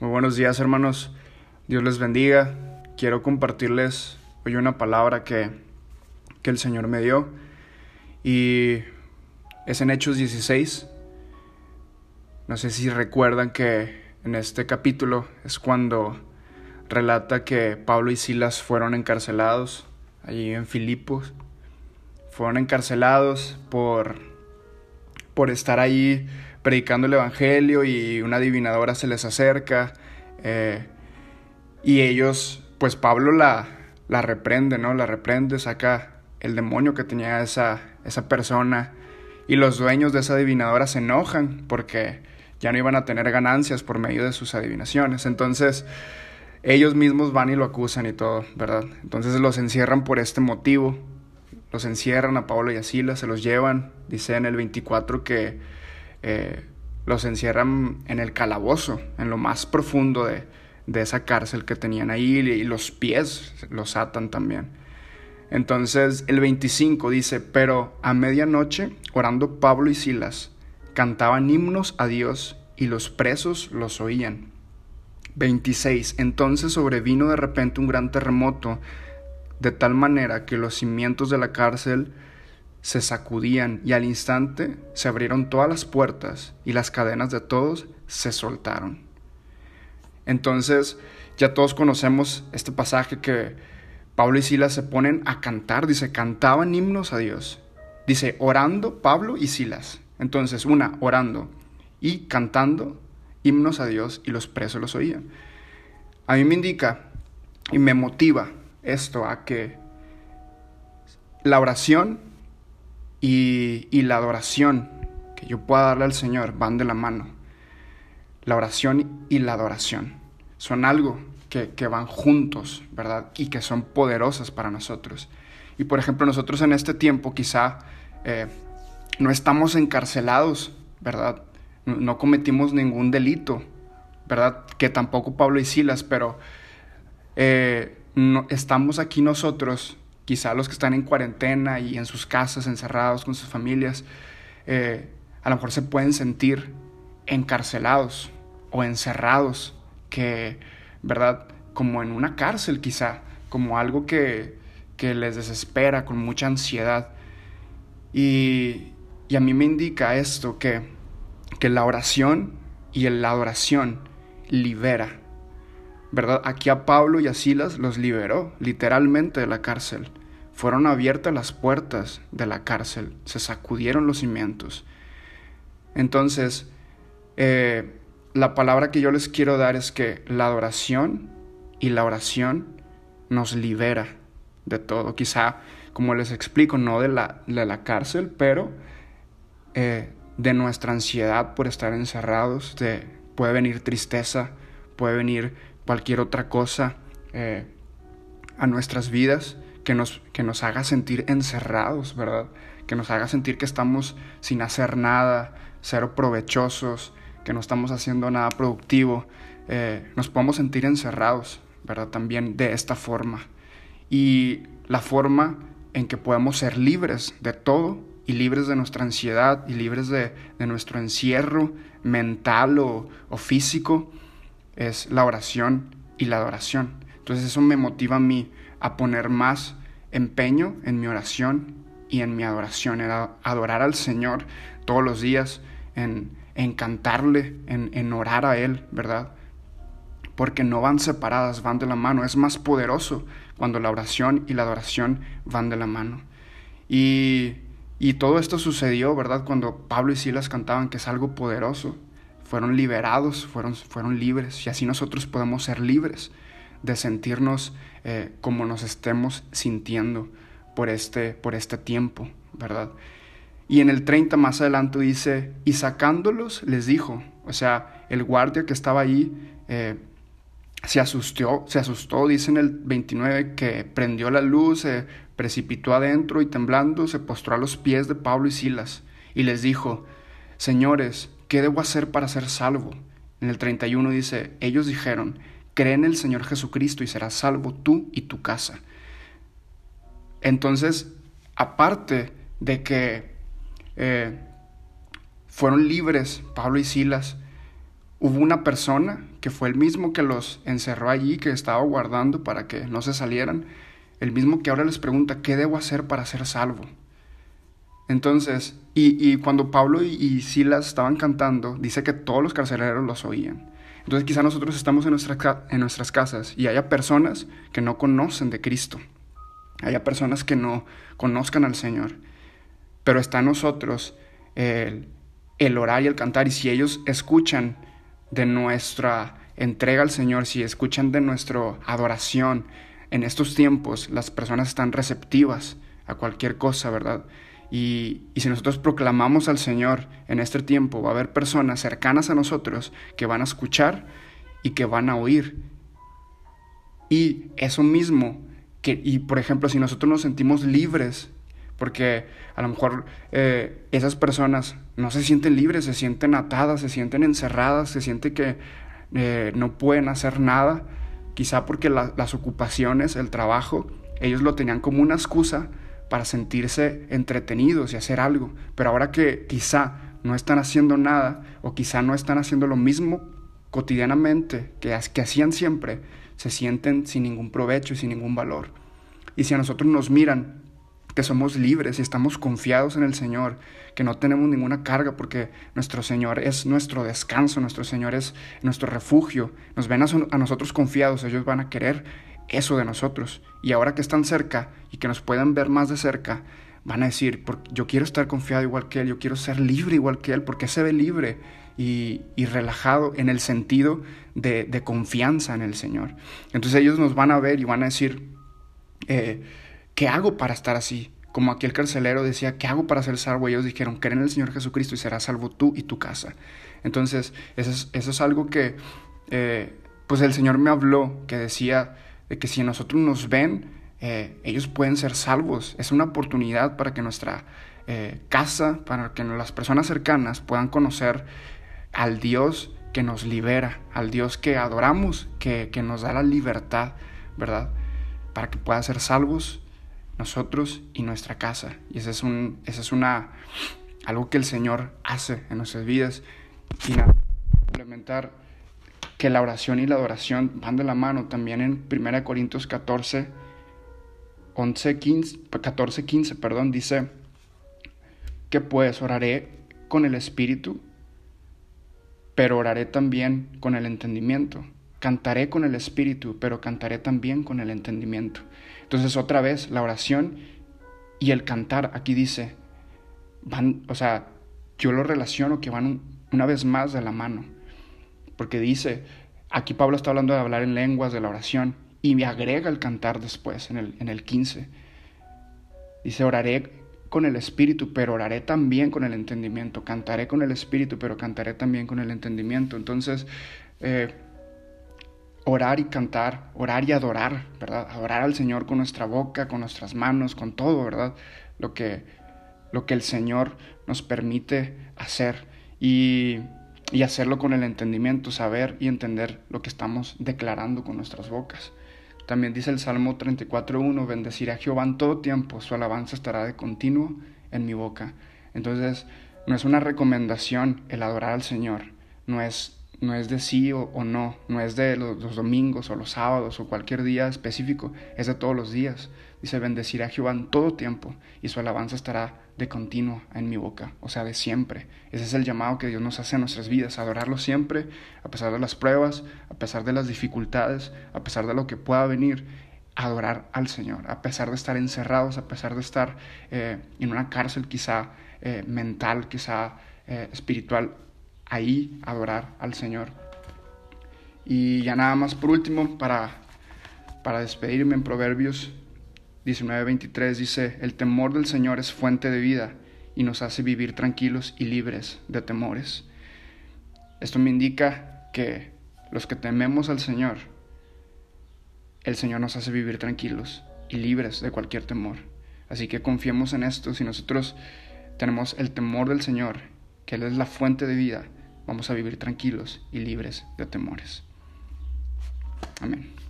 Muy buenos días hermanos, Dios les bendiga. Quiero compartirles hoy una palabra que, que el Señor me dio y es en Hechos 16. No sé si recuerdan que en este capítulo es cuando relata que Pablo y Silas fueron encarcelados allí en Filipos. Fueron encarcelados por, por estar ahí predicando el Evangelio y una adivinadora se les acerca eh, y ellos, pues Pablo la, la reprende, ¿no? La reprende, saca el demonio que tenía esa, esa persona y los dueños de esa adivinadora se enojan porque ya no iban a tener ganancias por medio de sus adivinaciones. Entonces, ellos mismos van y lo acusan y todo, ¿verdad? Entonces los encierran por este motivo. Los encierran a Pablo y a Silas, se los llevan. Dice en el 24 que eh, los encierran en el calabozo, en lo más profundo de, esa cárcel que tenían ahí y los pies los atan también. Entonces el 25 dice, pero a medianoche, orando Pablo y Silas, cantaban himnos a Dios y los presos los oían. 26. Entonces sobrevino de repente un gran terremoto, de tal manera que los cimientos de la cárcel se sacudían y al instante se abrieron todas las puertas y las cadenas de todos se soltaron. Entonces ya todos conocemos este pasaje que Pablo y Silas se ponen a cantar, dice, cantaban himnos a Dios. Dice, orando Pablo y Silas. Entonces, una, orando y cantando himnos a Dios y los presos los oían. A mí me indica y me motiva esto a que la oración y, la adoración que yo pueda darle al Señor van de la mano. La oración y la adoración son algo que, van juntos, ¿verdad? Y que son poderosas para nosotros. Y por ejemplo, nosotros en este tiempo quizá eh, no estamos encarcelados, ¿verdad? No, cometimos ningún delito, ¿verdad? Que tampoco Pablo y Silas, pero eh, no, estamos aquí nosotros quizá los que están en cuarentena y en sus casas, encerrados con sus familias, eh, a lo mejor se pueden sentir encarcelados o encerrados, que, ¿verdad? Como en una cárcel quizá, como algo que, que les desespera, con mucha ansiedad. Y, y a mí me indica esto, que, que la oración y la adoración libera, ¿verdad? Aquí a Pablo y a Silas los liberó literalmente de la cárcel. Fueron abiertas las puertas de la cárcel, se sacudieron los cimientos. Entonces, eh, la palabra que yo les quiero dar es que la adoración y la oración nos libera de todo. Quizá, como les explico, no de la, de la cárcel, pero eh, de nuestra ansiedad por estar encerrados. De, puede venir tristeza, puede venir cualquier otra cosa eh, a nuestras vidas que nos, que nos haga sentir encerrados, ¿verdad? Que nos haga sentir que estamos sin hacer nada, cero provechosos, que no estamos haciendo nada productivo. Eh, nos podemos sentir encerrados, ¿verdad? También de esta forma. Y la forma en que podemos ser libres de todo y libres de nuestra ansiedad y libres de, nuestro encierro mental o, o, físico es la oración y la adoración. Entonces eso me motiva a mí a poner más empeño en mi oración y en mi adoración, en adorar al Señor todos los días, en, en cantarle, en, en orar a Él, ¿verdad? Porque no van separadas, van de la mano. Es más poderoso cuando la oración y la adoración van de la mano. Y, y todo esto sucedió, ¿verdad? Cuando Pablo y Silas cantaban que es algo poderoso. Fueron liberados, fueron, fueron libres. Y así nosotros podemos ser libres de sentirnos eh, como nos estemos sintiendo por este, por este tiempo, ¿verdad? Y en el 30 más adelante dice, y sacándolos les dijo, o sea, el guardia que estaba ahí eh, se asustó, se asustó, dice en el 29 que prendió la luz, se precipitó adentro y temblando se postró a los pies de Pablo y Silas y les dijo, señores, ¿qué debo hacer para ser salvo? En el 31 dice, ellos dijeron, cree en el Señor Jesucristo y serás salvo tú y tu casa. Entonces, aparte de que eh, fueron libres Pablo y Silas, hubo una persona que fue el mismo que los encerró allí, que estaba guardando para que no se salieran, el mismo que ahora les pregunta, ¿qué debo hacer para ser salvo? Entonces, y, cuando Pablo y, Silas estaban cantando, dice que todos los carceleros los oían. Entonces quizá nosotros estamos en, en nuestras casas y haya personas que no conocen de Cristo. Haya personas que no conozcan al Señor. Pero está en nosotros el, el orar y el cantar. Y si ellos escuchan de nuestra entrega al Señor, si escuchan de nuestra adoración, en estos tiempos las personas están receptivas a cualquier cosa, ¿verdad? Y, si nosotros proclamamos al Señor en este tiempo, va a haber personas cercanas a nosotros que van a escuchar y que van a oír. Y eso mismo, que, y por ejemplo, si nosotros nos sentimos libres, porque a lo mejor eh, esas personas no se sienten libres, se sienten atadas, se sienten encerradas, se siente que eh, no pueden hacer nada, quizá porque las ocupaciones, el trabajo, ellos lo tenían como una excusa para sentirse entretenidos y hacer algo. Pero ahora que quizá no están haciendo nada o quizá no están haciendo lo mismo cotidianamente que, que hacían siempre, se sienten sin ningún provecho y sin ningún valor. Y si a nosotros nos miran que somos libres y estamos confiados en el Señor, que no tenemos ninguna carga porque nuestro Señor es nuestro descanso, nuestro Señor es nuestro refugio, nos ven a, a nosotros confiados, ellos van a querer eso de nosotros. Y ahora que están cerca y que nos puedan ver más de cerca, van a decir, yo quiero estar confiado igual que Él, yo quiero ser libre igual que Él, porque se ve libre y, relajado en el sentido de, confianza en el Señor. Entonces ellos nos van a ver y van a decir, eh, ¿qué hago para estar así? Como aquel carcelero decía, ¿qué hago para ser salvo? Ellos dijeron, creen en el Señor Jesucristo y serás salvo tú y tu casa. Entonces, eso es, algo que, eh, pues el Señor me habló, que decía, de que si nosotros nos ven, eh, ellos pueden ser salvos. Es una oportunidad para que nuestra eh, casa, para que las personas cercanas puedan conocer al Dios que nos libera, al Dios que adoramos, que, nos da la libertad, ¿verdad? Para que puedan ser salvos nosotros y nuestra casa. Y ese es, un, ese es una, algo que el Señor hace en nuestras vidas. Y nada, implementar que la oración y la adoración van de la mano. También en 1 Corintios 14, 11, 15, 14, 15, perdón, dice que pues oraré con el espíritu, pero oraré también con el entendimiento. Cantaré con el espíritu, pero cantaré también con el entendimiento. Entonces otra vez la oración y el cantar, aquí dice, van, o sea, yo lo relaciono que van una vez más de la mano porque dice, aquí Pablo está hablando de hablar en lenguas, de la oración, y me agrega el cantar después, en el, en el 15. Dice, oraré con el espíritu, pero oraré también con el entendimiento. Cantaré con el espíritu, pero cantaré también con el entendimiento. Entonces, eh, orar y cantar, orar y adorar, ¿verdad? Adorar al Señor con nuestra boca, con nuestras manos, con todo, ¿verdad? Lo que, lo que el Señor nos permite hacer. Y y hacerlo con el entendimiento, saber y entender lo que estamos declarando con nuestras bocas. También dice el Salmo 34.1, bendeciré a Jehová en todo tiempo, su alabanza estará de continuo en mi boca. Entonces, no es una recomendación el adorar al Señor, no es, no es de sí o, no, no es de los, los, domingos o los sábados o cualquier día específico, es de todos los días. Dice, bendeciré a Jehová en todo tiempo y su alabanza estará de continuo en mi boca, o sea, de siempre. Ese es el llamado que Dios nos hace en nuestras vidas, adorarlo siempre, a pesar de las pruebas, a pesar de las dificultades, a pesar de lo que pueda venir, adorar al Señor, a pesar de estar encerrados, a pesar de estar eh, en una cárcel quizá eh, mental, quizá eh, espiritual, ahí adorar al Señor. Y ya nada más por último, para, para despedirme en Proverbios 19:23 dice, el temor del Señor es fuente de vida y nos hace vivir tranquilos y libres de temores. Esto me indica que los que tememos al Señor, el Señor nos hace vivir tranquilos y libres de cualquier temor. Así que confiemos en esto. Si nosotros tenemos el temor del Señor, que Él es la fuente de vida, vamos a vivir tranquilos y libres de temores. Amén.